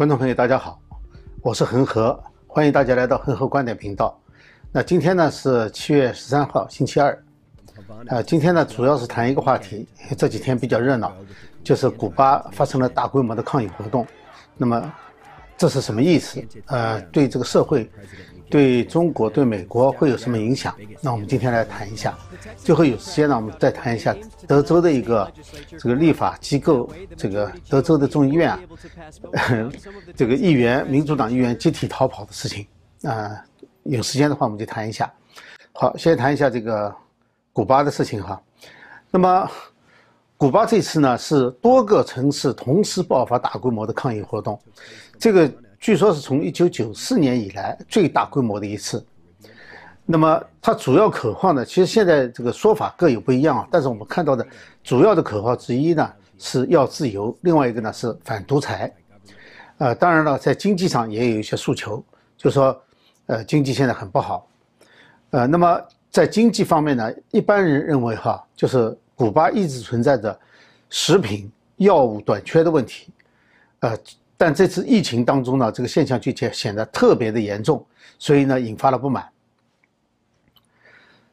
观众朋友，大家好，我是恒河，欢迎大家来到恒河观点频道。那今天呢是七月十三号，星期二。呃，今天呢主要是谈一个话题，这几天比较热闹，就是古巴发生了大规模的抗议活动。那么这是什么意思？呃，对这个社会。对中国、对美国会有什么影响？那我们今天来谈一下。最后有时间呢，我们再谈一下德州的一个这个立法机构，这个德州的众议院啊，这个议员、民主党议员集体逃跑的事情啊。有时间的话，我们就谈一下。好，先谈一下这个古巴的事情哈。那么，古巴这次呢是多个城市同时爆发大规模的抗议活动，这个。据说是从一九九四年以来最大规模的一次。那么它主要口号呢？其实现在这个说法各有不一样啊。但是我们看到的主要的口号之一呢是要自由，另外一个呢是反独裁。呃，当然了，在经济上也有一些诉求，就说呃经济现在很不好。呃，那么在经济方面呢，一般人认为哈，就是古巴一直存在着食品药物短缺的问题。呃。但这次疫情当中呢，这个现象就显显得特别的严重，所以呢，引发了不满。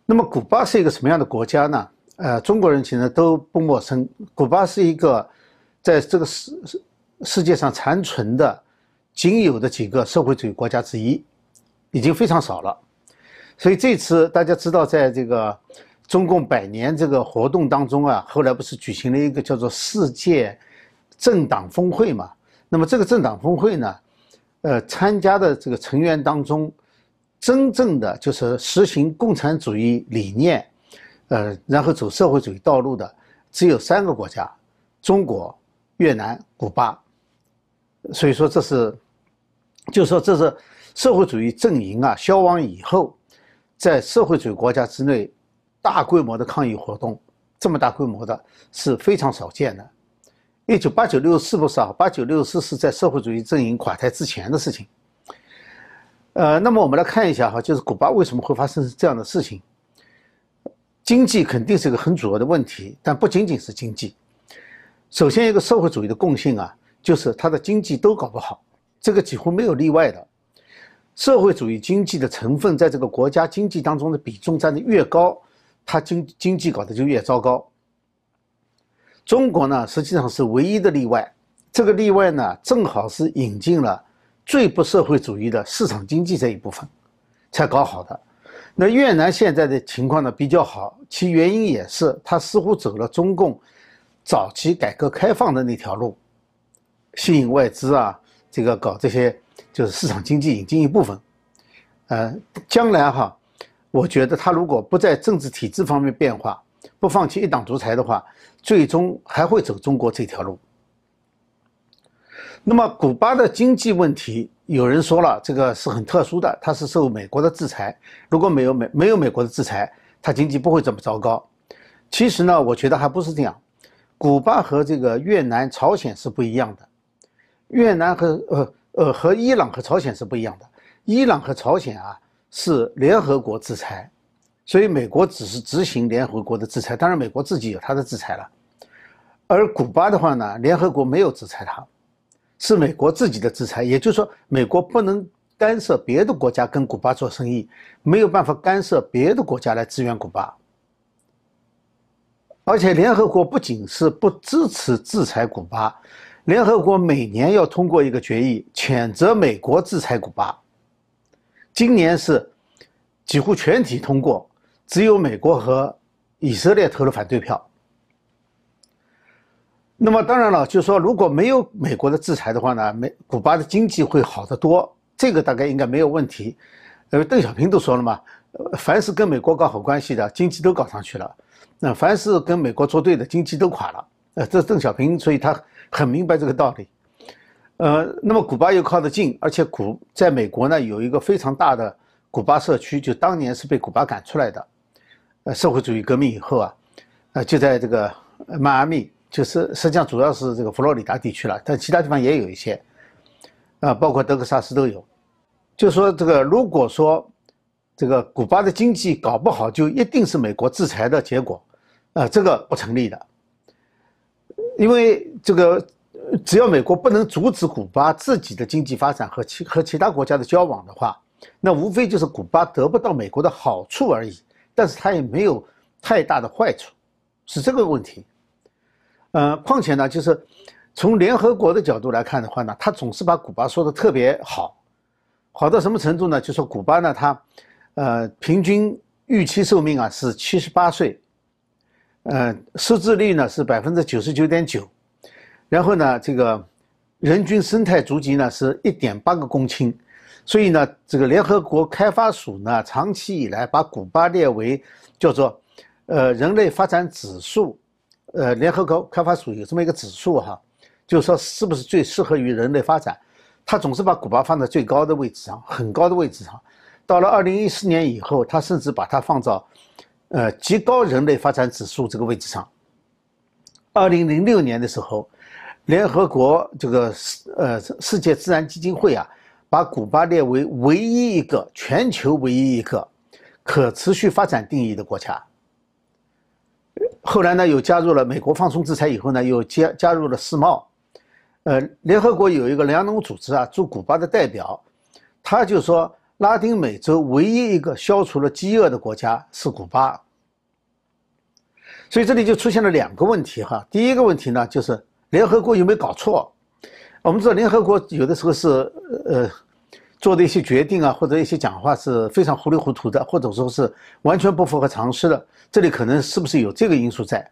那么，古巴是一个什么样的国家呢？呃，中国人其实都不陌生。古巴是一个在这个世世世界上残存的仅有的几个社会主义国家之一，已经非常少了。所以这次大家知道，在这个中共百年这个活动当中啊，后来不是举行了一个叫做世界政党峰会嘛？那么这个政党峰会呢，呃，参加的这个成员当中，真正的就是实行共产主义理念，呃，然后走社会主义道路的，只有三个国家：中国、越南、古巴。所以说这是，就说这是社会主义阵营啊消亡以后，在社会主义国家之内，大规模的抗议活动，这么大规模的是非常少见的。一九八九六四不是啊，八九六四是在社会主义阵营垮台之前的事情。呃，那么我们来看一下哈，就是古巴为什么会发生这样的事情？经济肯定是一个很主要的问题，但不仅仅是经济。首先，一个社会主义的共性啊，就是它的经济都搞不好，这个几乎没有例外的。社会主义经济的成分在这个国家经济当中的比重占的越高，它经经济搞得就越糟糕。中国呢，实际上是唯一的例外。这个例外呢，正好是引进了最不社会主义的市场经济这一部分，才搞好的。那越南现在的情况呢比较好，其原因也是它似乎走了中共早期改革开放的那条路，吸引外资啊，这个搞这些就是市场经济引进一部分。呃，将来哈，我觉得他如果不在政治体制方面变化。不放弃一党独裁的话，最终还会走中国这条路。那么，古巴的经济问题，有人说了，这个是很特殊的，它是受美国的制裁。如果没有美没有美国的制裁，它经济不会这么糟糕。其实呢，我觉得还不是这样。古巴和这个越南、朝鲜是不一样的。越南和呃呃和伊朗和朝鲜是不一样的。伊朗和朝鲜啊是联合国制裁。所以美国只是执行联合国的制裁，当然美国自己有它的制裁了。而古巴的话呢，联合国没有制裁它，是美国自己的制裁。也就是说，美国不能干涉别的国家跟古巴做生意，没有办法干涉别的国家来支援古巴。而且联合国不仅是不支持制裁古巴，联合国每年要通过一个决议，谴责美国制裁古巴。今年是几乎全体通过。只有美国和以色列投了反对票。那么当然了，就是说如果没有美国的制裁的话呢，美古巴的经济会好得多，这个大概应该没有问题。呃，邓小平都说了嘛，凡是跟美国搞好关系的，经济都搞上去了；那凡是跟美国作对的，经济都垮了。呃，这邓小平，所以他很明白这个道理。呃，那么古巴又靠得近，而且古在美国呢有一个非常大的古巴社区，就当年是被古巴赶出来的。社会主义革命以后啊，呃，就在这个迈阿密，就是实际上主要是这个佛罗里达地区了，但其他地方也有一些，啊，包括德克萨斯都有。就说这个，如果说这个古巴的经济搞不好，就一定是美国制裁的结果，啊，这个不成立的。因为这个只要美国不能阻止古巴自己的经济发展和其和其他国家的交往的话，那无非就是古巴得不到美国的好处而已，但是它也没有太大的坏处，是这个问题。呃，况且呢，就是从联合国的角度来看的话呢，他总是把古巴说的特别好，好到什么程度呢？就说古巴呢，它呃平均预期寿命啊是七十八岁，呃，识字率呢是百分之九十九点九。然后呢，这个人均生态足迹呢是一点八个公顷，所以呢，这个联合国开发署呢长期以来把古巴列为叫做呃人类发展指数，呃，联合国开发署有这么一个指数哈，就是说是不是最适合于人类发展，他总是把古巴放在最高的位置上，很高的位置上。到了二零一四年以后，他甚至把它放到呃极高人类发展指数这个位置上。二零零六年的时候。联合国这个世呃世界自然基金会啊，把古巴列为唯一一个全球唯一一个可持续发展定义的国家。后来呢，又加入了美国放松制裁以后呢，又加加入了世贸。呃，联合国有一个粮农组织啊，驻古巴的代表，他就说，拉丁美洲唯一一个消除了饥饿的国家是古巴。所以这里就出现了两个问题哈，第一个问题呢，就是。联合国有没有搞错？我们知道联合国有的时候是呃做的一些决定啊，或者一些讲话是非常糊里糊涂的，或者说是完全不符合常识的。这里可能是不是有这个因素在？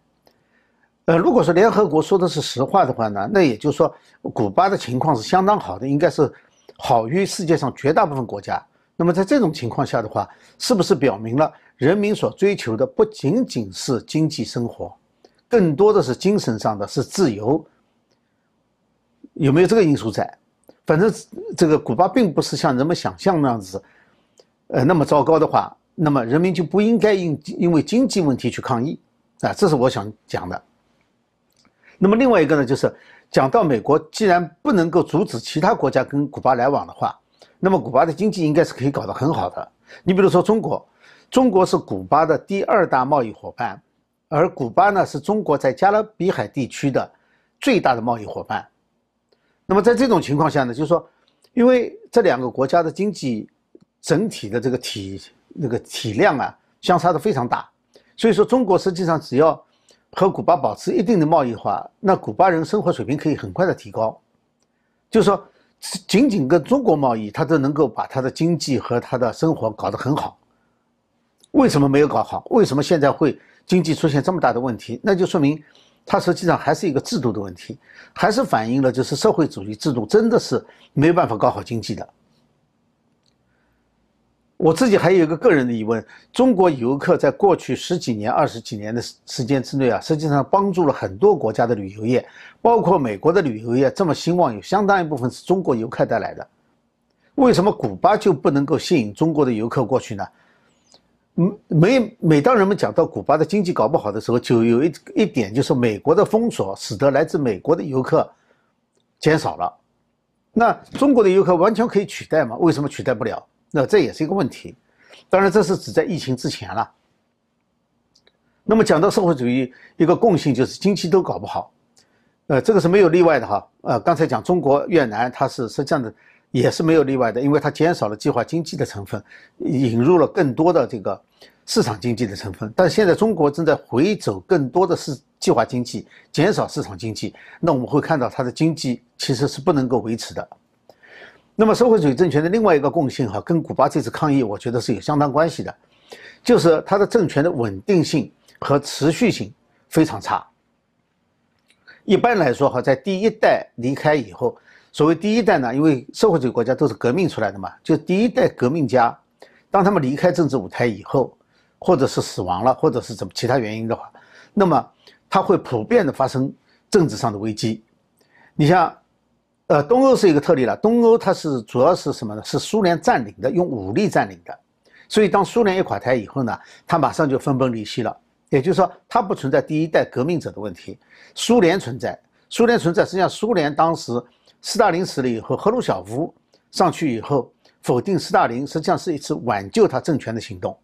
呃，如果说联合国说的是实话的话呢，那也就是说古巴的情况是相当好的，应该是好于世界上绝大部分国家。那么在这种情况下的话，是不是表明了人民所追求的不仅仅是经济生活？更多的是精神上的，是自由，有没有这个因素在？反正这个古巴并不是像人们想象那样子，呃，那么糟糕的话，那么人民就不应该因因为经济问题去抗议啊，这是我想讲的。那么另外一个呢，就是讲到美国既然不能够阻止其他国家跟古巴来往的话，那么古巴的经济应该是可以搞得很好的。你比如说中国，中国是古巴的第二大贸易伙伴。而古巴呢，是中国在加勒比海地区的最大的贸易伙伴。那么在这种情况下呢，就是说，因为这两个国家的经济整体的这个体那个体量啊，相差的非常大，所以说中国实际上只要和古巴保持一定的贸易的话，那古巴人生活水平可以很快的提高。就是说，仅仅跟中国贸易，他都能够把他的经济和他的生活搞得很好。为什么没有搞好？为什么现在会？经济出现这么大的问题，那就说明它实际上还是一个制度的问题，还是反映了就是社会主义制度真的是没有办法搞好经济的。我自己还有一个个人的疑问：中国游客在过去十几年、二十几年的时时间之内啊，实际上帮助了很多国家的旅游业，包括美国的旅游业这么兴旺，有相当一部分是中国游客带来的。为什么古巴就不能够吸引中国的游客过去呢？嗯，每每当人们讲到古巴的经济搞不好的时候，就有一一点就是美国的封锁使得来自美国的游客减少了。那中国的游客完全可以取代吗？为什么取代不了？那这也是一个问题。当然，这是指在疫情之前了。那么讲到社会主义一个共性就是经济都搞不好，呃，这个是没有例外的哈。呃，刚才讲中国、越南，它是实际上的。也是没有例外的，因为它减少了计划经济的成分，引入了更多的这个市场经济的成分。但现在中国正在回走更多的是计划经济，减少市场经济，那我们会看到它的经济其实是不能够维持的。那么社会主义政权的另外一个共性哈，跟古巴这次抗议，我觉得是有相当关系的，就是它的政权的稳定性和持续性非常差。一般来说哈，在第一代离开以后。所谓第一代呢，因为社会主义国家都是革命出来的嘛，就第一代革命家，当他们离开政治舞台以后，或者是死亡了，或者是怎么其他原因的话，那么他会普遍的发生政治上的危机。你像，呃，东欧是一个特例了，东欧它是主要是什么呢？是苏联占领的，用武力占领的。所以当苏联一垮台以后呢，它马上就分崩离析了。也就是说，它不存在第一代革命者的问题，苏联存在，苏联存在，实际上苏联当时。斯大林死了以后，赫鲁晓夫上去以后否定斯大林，实际上是一次挽救他政权的行动。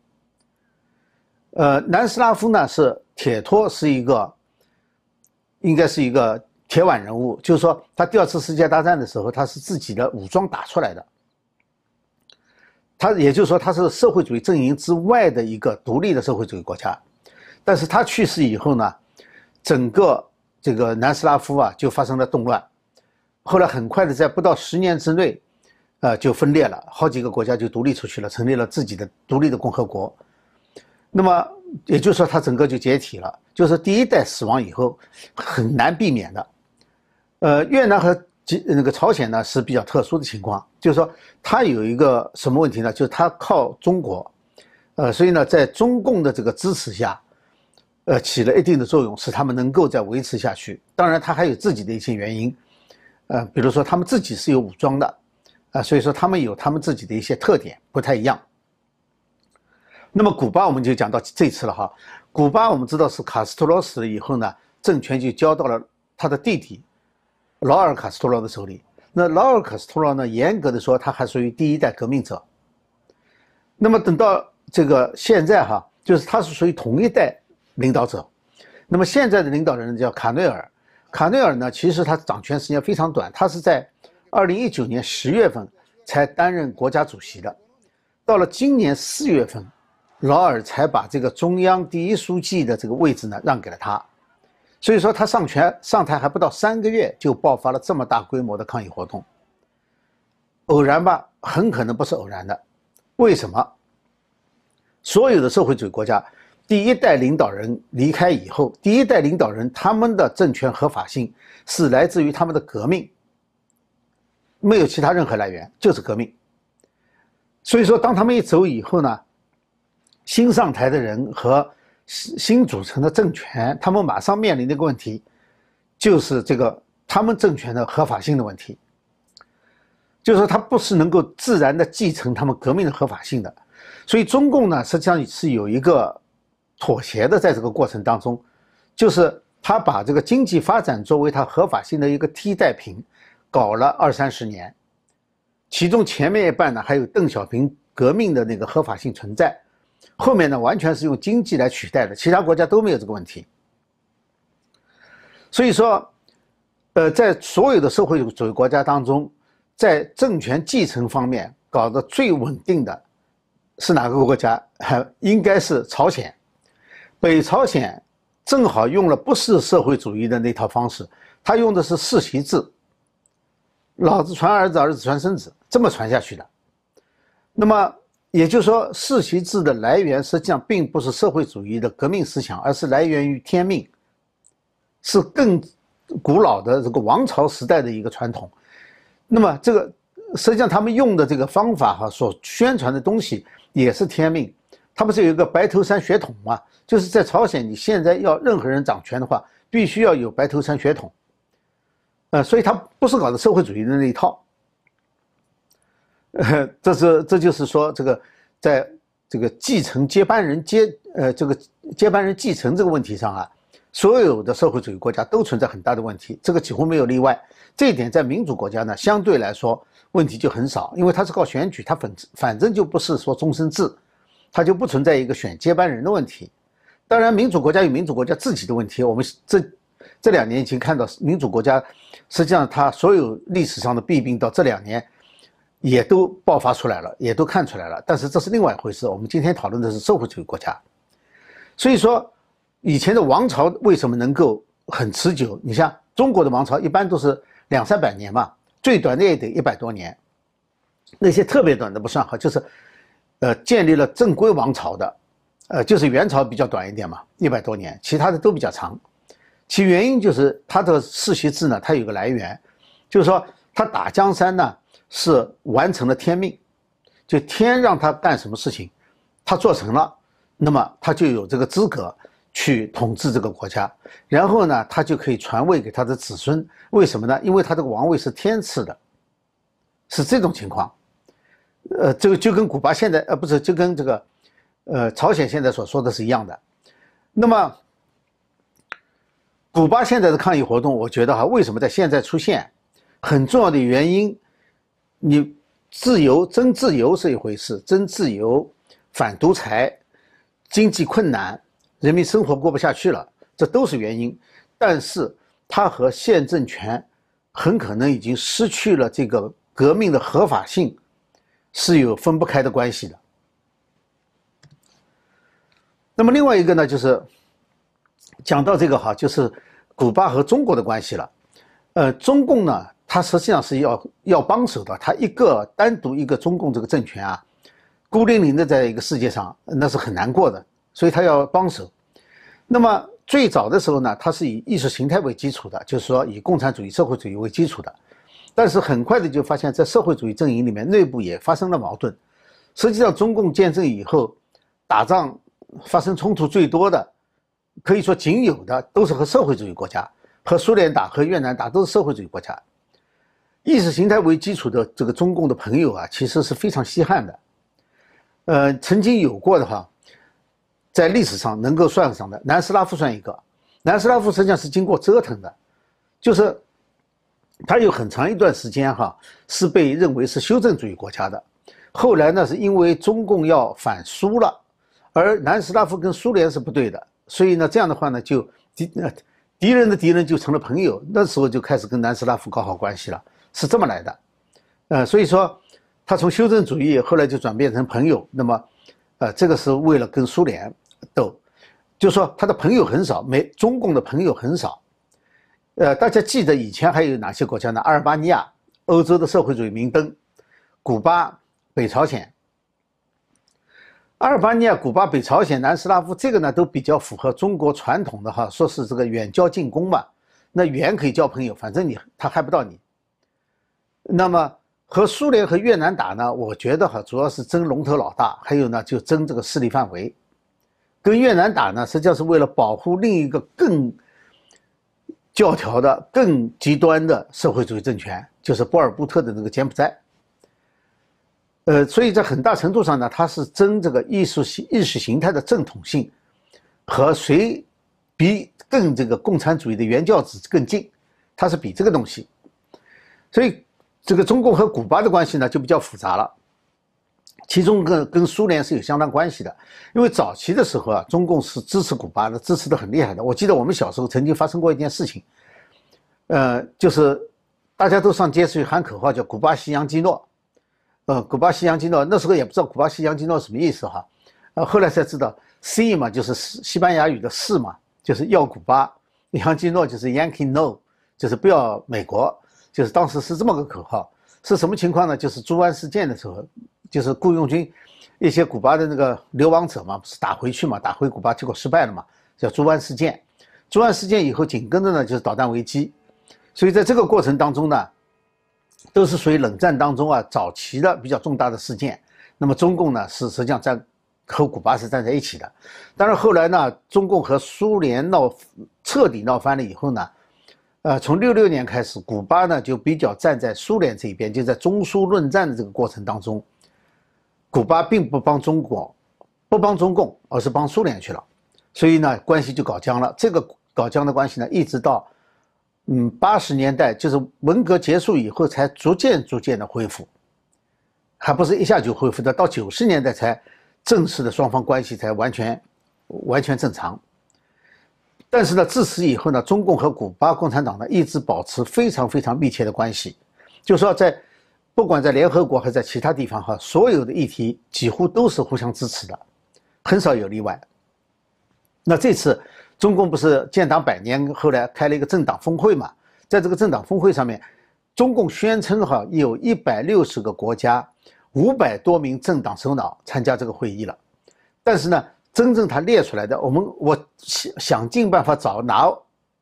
呃，南斯拉夫呢是铁托是一个，应该是一个铁腕人物，就是说他第二次世界大战的时候，他是自己的武装打出来的。他也就是说，他是社会主义阵营之外的一个独立的社会主义国家。但是他去世以后呢，整个这个南斯拉夫啊就发生了动乱，后来很快的在不到十年之内，呃就分裂了，好几个国家就独立出去了，成立了自己的独立的共和国。那么也就是说，它整个就解体了，就是第一代死亡以后很难避免的。呃，越南和那个朝鲜呢是比较特殊的情况，就是说它有一个什么问题呢？就是它靠中国，呃，所以呢，在中共的这个支持下。呃，起了一定的作用，使他们能够再维持下去。当然，他还有自己的一些原因，呃，比如说他们自己是有武装的，啊，所以说他们有他们自己的一些特点，不太一样。那么，古巴我们就讲到这次了哈。古巴我们知道是卡斯特罗死了以后呢，政权就交到了他的弟弟劳尔卡斯特罗的手里。那劳尔卡斯特罗呢，严格的说，他还属于第一代革命者。那么等到这个现在哈，就是他是属于同一代。领导者，那么现在的领导人叫卡内尔。卡内尔呢，其实他掌权时间非常短，他是在二零一九年十月份才担任国家主席的。到了今年四月份，劳尔才把这个中央第一书记的这个位置呢让给了他。所以说他上权上台还不到三个月，就爆发了这么大规模的抗议活动。偶然吧？很可能不是偶然的。为什么？所有的社会主义国家。第一代领导人离开以后，第一代领导人他们的政权合法性是来自于他们的革命，没有其他任何来源，就是革命。所以说，当他们一走以后呢，新上台的人和新新组成的政权，他们马上面临的一个问题，就是这个他们政权的合法性的问题，就是说他不是能够自然的继承他们革命的合法性的。所以中共呢，实际上是有一个。妥协的，在这个过程当中，就是他把这个经济发展作为他合法性的一个替代品，搞了二三十年，其中前面一半呢还有邓小平革命的那个合法性存在，后面呢完全是用经济来取代的，其他国家都没有这个问题。所以说，呃，在所有的社会主义国家当中，在政权继承方面搞得最稳定的是哪个国家？应该是朝鲜。北朝鲜正好用了不是社会主义的那套方式，他用的是世袭制，老子传儿子，儿子传孙子，这么传下去的。那么也就是说，世袭制的来源实际上并不是社会主义的革命思想，而是来源于天命，是更古老的这个王朝时代的一个传统。那么这个实际上他们用的这个方法哈，所宣传的东西也是天命。他不是有一个白头山血统吗？就是在朝鲜，你现在要任何人掌权的话，必须要有白头山血统。呃，所以他不是搞的社会主义的那一套。呃，这是这就是说，这个在这个继承接班人接呃这个接班人继承这个问题上啊，所有的社会主义国家都存在很大的问题，这个几乎没有例外。这一点在民主国家呢，相对来说问题就很少，因为它是靠选举，它反反正就不是说终身制。它就不存在一个选接班人的问题，当然民主国家有民主国家自己的问题。我们这这两年已经看到民主国家，实际上它所有历史上的弊病到这两年也都爆发出来了，也都看出来了。但是这是另外一回事。我们今天讨论的是社会主义国家，所以说以前的王朝为什么能够很持久？你像中国的王朝一般都是两三百年嘛，最短的也得一百多年，那些特别短的不算哈，就是。呃，建立了正规王朝的，呃，就是元朝比较短一点嘛，一百多年，其他的都比较长。其原因就是他的世袭制呢，它有个来源，就是说他打江山呢是完成了天命，就天让他干什么事情，他做成了，那么他就有这个资格去统治这个国家，然后呢，他就可以传位给他的子孙。为什么呢？因为他这个王位是天赐的，是这种情况。呃，这个就跟古巴现在呃不是就跟这个，呃朝鲜现在所说的是一样的。那么，古巴现在的抗议活动，我觉得哈，为什么在现在出现？很重要的原因，你自由争自由是一回事，争自由反独裁，经济困难，人民生活过不下去了，这都是原因。但是它和现政权很可能已经失去了这个革命的合法性，是有分不开的关系的。那么另外一个呢，就是讲到这个哈，就是古巴和中国的关系了。呃，中共呢，它实际上是要要帮手的，它一个单独一个中共这个政权啊，孤零零的在一个世界上，那是很难过的，所以它要帮手。那么最早的时候呢，它是以意识形态为基础的，就是说以共产主义、社会主义为基础的。但是很快的就发现，在社会主义阵营里面，内部也发生了矛盾。实际上，中共建政以后，打仗发生冲突最多的，可以说仅有的都是和社会主义国家。和苏联打，和越南打，都是社会主义国家。意识形态为基础的这个中共的朋友啊，其实是非常稀罕的。呃，曾经有过的话，在历史上能够算上的，南斯拉夫算一个。南斯拉夫实际上是经过折腾的，就是他有很长一段时间哈是被认为是修正主义国家的。后来呢，是因为中共要反苏了，而南斯拉夫跟苏联是不对的，所以呢，这样的话呢，就敌呃。敌人的敌人就成了朋友，那时候就开始跟南斯拉夫搞好关系了，是这么来的，呃，所以说他从修正主义后来就转变成朋友，那么，呃，这个是为了跟苏联斗，就说他的朋友很少，没中共的朋友很少，呃，大家记得以前还有哪些国家呢？阿尔巴尼亚，欧洲的社会主义明灯，古巴，北朝鲜。阿尔巴尼亚、古巴、北朝鲜、南斯拉夫，这个呢都比较符合中国传统的哈，说是这个远交近攻嘛。那远可以交朋友，反正你他害不到你。那么和苏联和越南打呢，我觉得哈主要是争龙头老大，还有呢就争这个势力范围。跟越南打呢，实际上是为了保护另一个更教条的、更极端的社会主义政权，就是波尔布特的那个柬埔寨。呃，所以在很大程度上呢，它是争这个艺术形意识形态的正统性，和谁比更这个共产主义的原教旨更近，它是比这个东西。所以这个中共和古巴的关系呢就比较复杂了，其中跟跟苏联是有相当关系的，因为早期的时候啊，中共是支持古巴的，支持的很厉害的。我记得我们小时候曾经发生过一件事情，呃，就是大家都上街去喊口号，叫“古巴西洋基诺”。呃，古巴西洋基诺那时候也不知道古巴西洋基诺什么意思哈，呃，后来才知道，C 嘛就是西班牙语的是嘛，就是要古巴，洋基诺就是 Yankee No，就是不要美国，就是当时是这么个口号。是什么情况呢？就是猪湾事件的时候，就是雇佣军一些古巴的那个流亡者嘛，不是打回去嘛，打回古巴结果失败了嘛，叫猪湾事件。猪湾事件以后紧跟着呢就是导弹危机，所以在这个过程当中呢。都是属于冷战当中啊早期的比较重大的事件。那么中共呢是实际上在和古巴是站在一起的。但是后来呢，中共和苏联闹彻底闹翻了以后呢，呃，从六六年开始，古巴呢就比较站在苏联这一边，就在中苏论战的这个过程当中，古巴并不帮中国，不帮中共，而是帮苏联去了。所以呢，关系就搞僵了。这个搞僵的关系呢，一直到。嗯，八十年代就是文革结束以后，才逐渐逐渐的恢复，还不是一下就恢复的。到九十年代才正式的双方关系才完全完全正常。但是呢，自此以后呢，中共和古巴共产党呢一直保持非常非常密切的关系，就说在不管在联合国还是在其他地方哈，所有的议题几乎都是互相支持的，很少有例外。那这次。中共不是建党百年，后来开了一个政党峰会嘛？在这个政党峰会上面，中共宣称哈有一百六十个国家，五百多名政党首脑参加这个会议了。但是呢，真正他列出来的，我们我想想尽办法找拿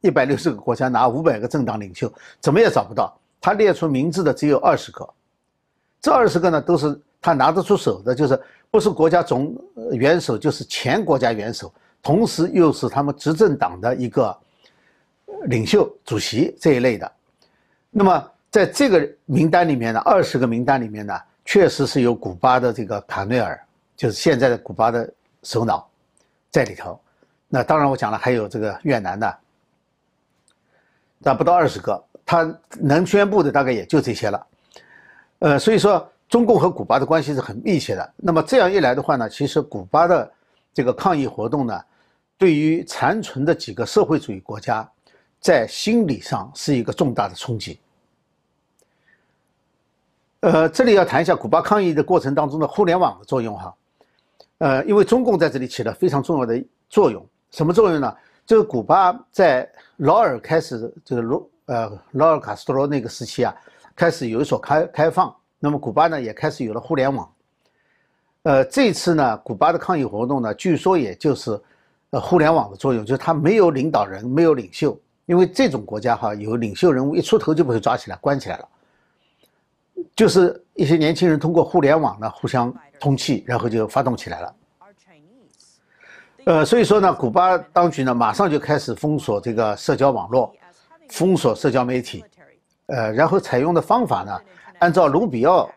一百六十个国家拿五百个政党领袖，怎么也找不到。他列出名字的只有二十个，这二十个呢都是他拿得出手的，就是不是国家总元首，就是前国家元首。同时又是他们执政党的一个领袖、主席这一类的。那么在这个名单里面呢，二十个名单里面呢，确实是有古巴的这个卡内尔，就是现在的古巴的首脑在里头。那当然我讲了，还有这个越南的，那不到二十个，他能宣布的大概也就这些了。呃，所以说中共和古巴的关系是很密切的。那么这样一来的话呢，其实古巴的这个抗议活动呢。对于残存的几个社会主义国家，在心理上是一个重大的冲击。呃，这里要谈一下古巴抗议的过程当中的互联网的作用哈。呃，因为中共在这里起了非常重要的作用，什么作用呢？这个古巴在劳尔开始这个罗呃劳尔卡斯特罗那个时期啊，开始有所开开放，那么古巴呢也开始有了互联网。呃，这次呢，古巴的抗议活动呢，据说也就是呃互联网的作用，就是他没有领导人，没有领袖，因为这种国家哈，有领袖人物一出头就被抓起来关起来了。就是一些年轻人通过互联网呢互相通气，然后就发动起来了。呃，所以说呢，古巴当局呢马上就开始封锁这个社交网络，封锁社交媒体，呃，然后采用的方法呢，按照卢比奥，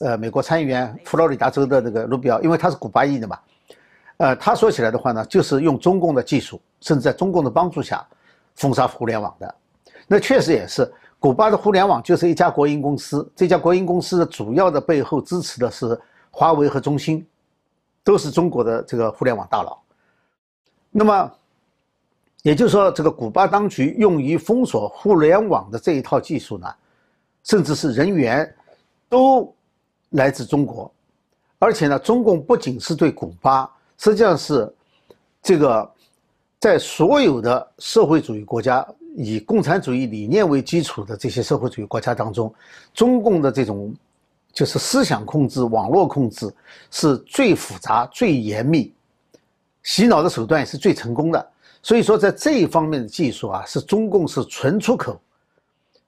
呃，美国参议员佛罗里达州的那个卢比奥，因为他是古巴裔的嘛，呃，他说起来的话呢，就是用中共的技术，甚至在中共的帮助下封杀互联网的，那确实也是。古巴的互联网就是一家国营公司，这家国营公司的主要的背后支持的是华为和中兴，都是中国的这个互联网大佬。那么，也就是说，这个古巴当局用于封锁互联网的这一套技术呢，甚至是人员，都来自中国，而且呢，中共不仅是对古巴，实际上是这个在所有的社会主义国家。以共产主义理念为基础的这些社会主义国家当中，中共的这种就是思想控制、网络控制是最复杂、最严密，洗脑的手段也是最成功的。所以说，在这一方面的技术啊，是中共是纯出口，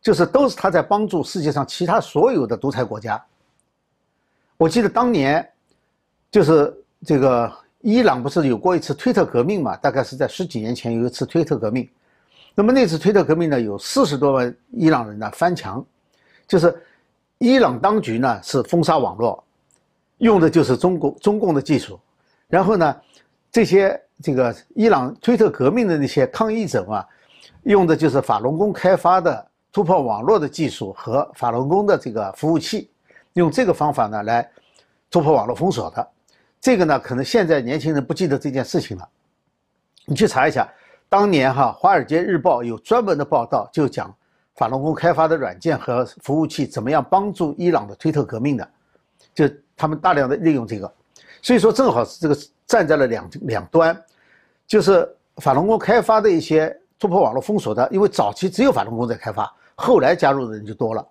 就是都是他在帮助世界上其他所有的独裁国家。我记得当年就是这个伊朗不是有过一次推特革命嘛？大概是在十几年前有一次推特革命。那么那次推特革命呢，有四十多万伊朗人呢翻墙，就是伊朗当局呢是封杀网络，用的就是中国中共的技术，然后呢，这些这个伊朗推特革命的那些抗议者啊，用的就是法轮功开发的突破网络的技术和法轮功的这个服务器，用这个方法呢来突破网络封锁的。这个呢，可能现在年轻人不记得这件事情了，你去查一下。当年哈，《华尔街日报》有专门的报道，就讲法轮功开发的软件和服务器怎么样帮助伊朗的推特革命的，就他们大量的利用这个，所以说正好是这个站在了两两端，就是法轮功开发的一些突破网络封锁的，因为早期只有法轮功在开发，后来加入的人就多了，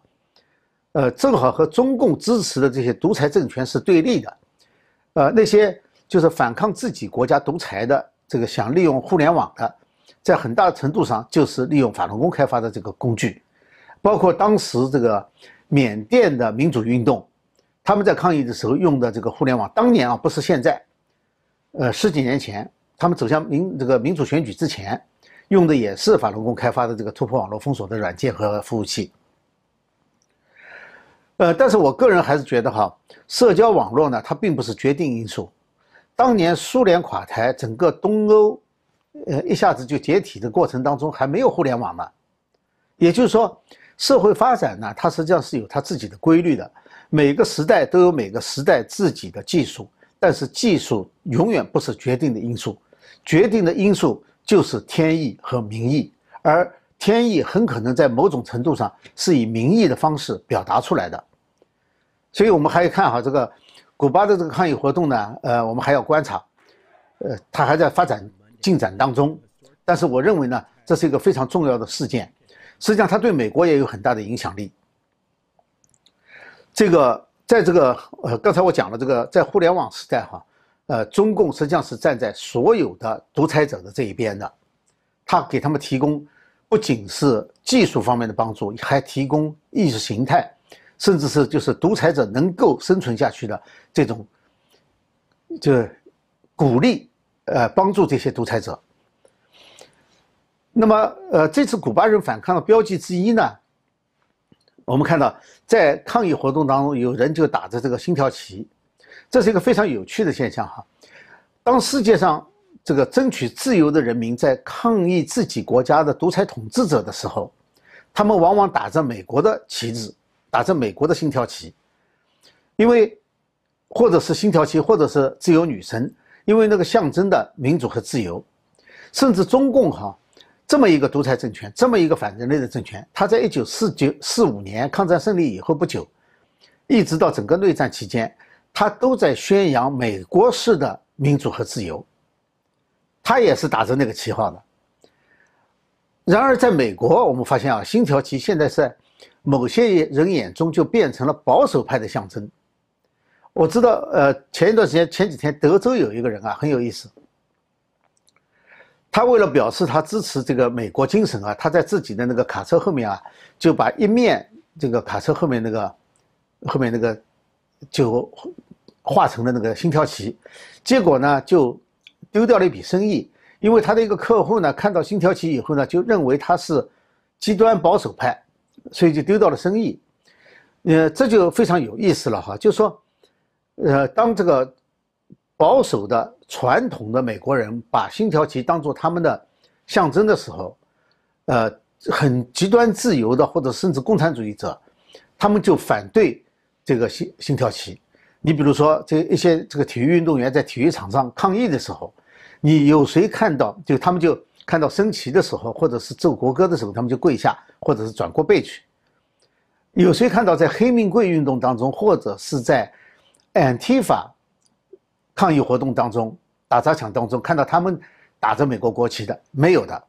呃，正好和中共支持的这些独裁政权是对立的，呃，那些就是反抗自己国家独裁的，这个想利用互联网的。在很大程度上就是利用法轮功开发的这个工具，包括当时这个缅甸的民主运动，他们在抗议的时候用的这个互联网，当年啊不是现在，呃十几年前，他们走向民这个民主选举之前，用的也是法轮功开发的这个突破网络封锁的软件和服务器。呃，但是我个人还是觉得哈，社交网络呢，它并不是决定因素。当年苏联垮台，整个东欧。呃，一下子就解体的过程当中还没有互联网嘛，也就是说，社会发展呢，它实际上是有它自己的规律的。每个时代都有每个时代自己的技术，但是技术永远不是决定的因素，决定的因素就是天意和民意，而天意很可能在某种程度上是以民意的方式表达出来的。所以我们还要看好这个古巴的这个抗议活动呢，呃，我们还要观察，呃，它还在发展。进展当中，但是我认为呢，这是一个非常重要的事件。实际上，它对美国也有很大的影响力。这个，在这个呃，刚才我讲了这个，在互联网时代哈，呃，中共实际上是站在所有的独裁者的这一边的，他给他们提供不仅是技术方面的帮助，还提供意识形态，甚至是就是独裁者能够生存下去的这种，就鼓励。呃，帮助这些独裁者。那么，呃，这次古巴人反抗的标记之一呢，我们看到在抗议活动当中，有人就打着这个星条旗，这是一个非常有趣的现象哈。当世界上这个争取自由的人民在抗议自己国家的独裁统治者的时候，他们往往打着美国的旗帜，打着美国的星条旗，因为或者是星条旗，或者是自由女神。因为那个象征的民主和自由，甚至中共哈，这么一个独裁政权，这么一个反人类的政权，他在一九四九四五年抗战胜利以后不久，一直到整个内战期间，他都在宣扬美国式的民主和自由，他也是打着那个旗号的。然而，在美国，我们发现啊，星条旗现在在某些人眼中就变成了保守派的象征。我知道，呃，前一段时间，前几天，德州有一个人啊，很有意思。他为了表示他支持这个美国精神啊，他在自己的那个卡车后面啊，就把一面这个卡车后面那个后面那个就画成了那个星条旗，结果呢，就丢掉了一笔生意，因为他的一个客户呢，看到星条旗以后呢，就认为他是极端保守派，所以就丢掉了生意。呃，这就非常有意思了哈，就说。呃，当这个保守的传统的美国人把星条旗当做他们的象征的时候，呃，很极端自由的或者甚至共产主义者，他们就反对这个星星条旗。你比如说，这一些这个体育运动员在体育场上抗议的时候，你有谁看到？就他们就看到升旗的时候，或者是奏国歌的时候，他们就跪下，或者是转过背去。有谁看到在黑命贵运动当中，或者是在？Antifa？抗议活动当中，打砸抢当中，看到他们打着美国国旗的没有的，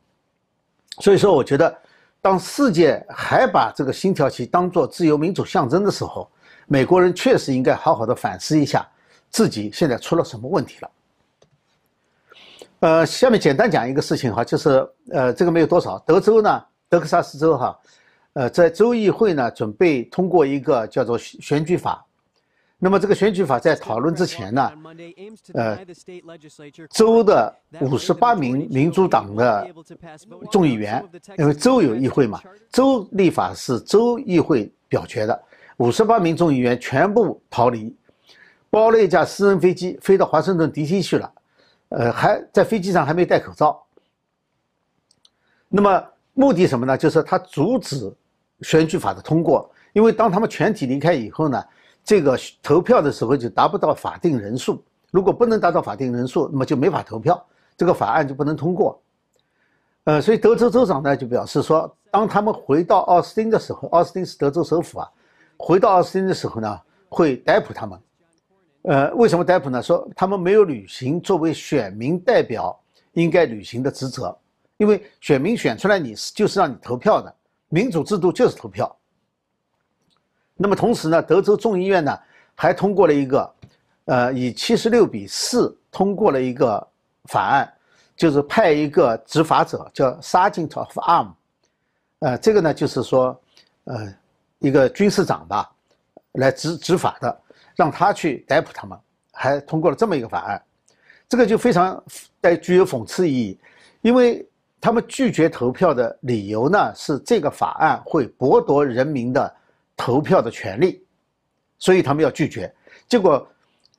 所以说，我觉得，当世界还把这个星条旗当做自由民主象征的时候，美国人确实应该好好的反思一下自己现在出了什么问题了。呃，下面简单讲一个事情哈，就是呃，这个没有多少，德州呢，德克萨斯州哈，呃，在州议会呢准备通过一个叫做选举法。那么这个选举法在讨论之前呢，呃，州的五十八名民主党的众议员，因为州有议会嘛，州立法是州议会表决的，五十八名众议员全部逃离，包了一架私人飞机飞到华盛顿 D.C. 去了，呃，还在飞机上还没戴口罩。那么目的什么呢？就是他阻止选举法的通过，因为当他们全体离开以后呢。这个投票的时候就达不到法定人数，如果不能达到法定人数，那么就没法投票，这个法案就不能通过。呃，所以德州州长呢就表示说，当他们回到奥斯汀的时候，奥斯汀是德州首府啊，回到奥斯汀的时候呢，会逮捕他们。呃，为什么逮捕呢？说他们没有履行作为选民代表应该履行的职责，因为选民选出来你是就是让你投票的，民主制度就是投票。那么同时呢，德州众议院呢还通过了一个，呃，以七十六比四通过了一个法案，就是派一个执法者叫 Sergeant of Arm，呃，这个呢就是说，呃，一个军事长吧，来执执法的，让他去逮捕他们，还通过了这么一个法案，这个就非常带具有讽刺意义，因为他们拒绝投票的理由呢是这个法案会剥夺人民的。投票的权利，所以他们要拒绝。结果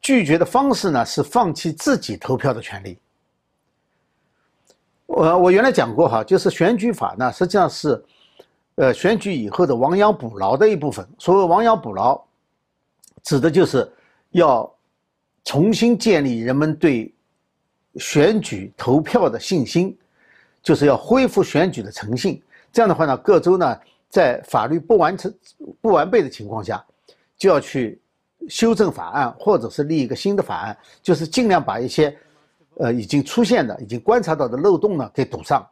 拒绝的方式呢是放弃自己投票的权利。我我原来讲过哈，就是选举法呢实际上是，呃，选举以后的亡羊补牢的一部分。所谓亡羊补牢，指的就是要重新建立人们对选举投票的信心，就是要恢复选举的诚信。这样的话呢，各州呢。在法律不完成、不完备的情况下，就要去修正法案，或者是立一个新的法案，就是尽量把一些呃已经出现的、已经观察到的漏洞呢给堵上。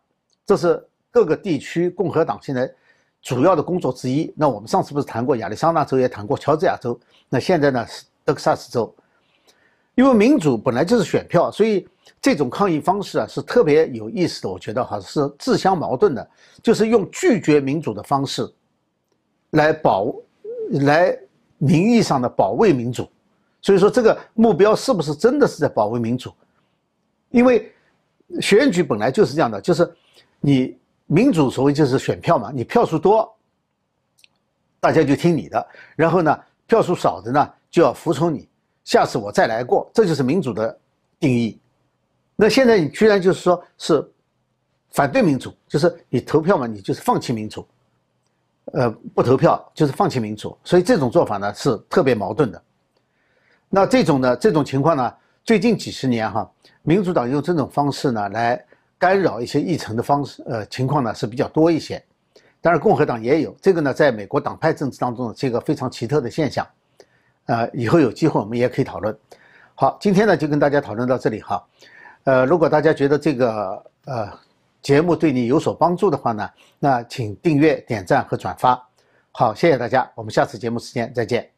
这是各个地区共和党现在主要的工作之一。那我们上次不是谈过亚利桑那州，也谈过乔治亚州，那现在呢是德克萨斯州。因为民主本来就是选票，所以。这种抗议方式啊，是特别有意思的。我觉得哈是自相矛盾的，就是用拒绝民主的方式，来保，来名义上的保卫民主。所以说这个目标是不是真的是在保卫民主？因为选举本来就是这样的，就是你民主所谓就是选票嘛，你票数多，大家就听你的；然后呢，票数少的呢就要服从你。下次我再来过，这就是民主的定义。那现在你居然就是说是反对民主，就是你投票嘛，你就是放弃民主，呃，不投票就是放弃民主，所以这种做法呢是特别矛盾的。那这种呢，这种情况呢，最近几十年哈，民主党用这种方式呢来干扰一些议程的方式，呃，情况呢是比较多一些。当然，共和党也有这个呢，在美国党派政治当中是一个非常奇特的现象。呃，以后有机会我们也可以讨论。好，今天呢就跟大家讨论到这里哈。呃，如果大家觉得这个呃节目对你有所帮助的话呢，那请订阅、点赞和转发。好，谢谢大家，我们下次节目时间再见。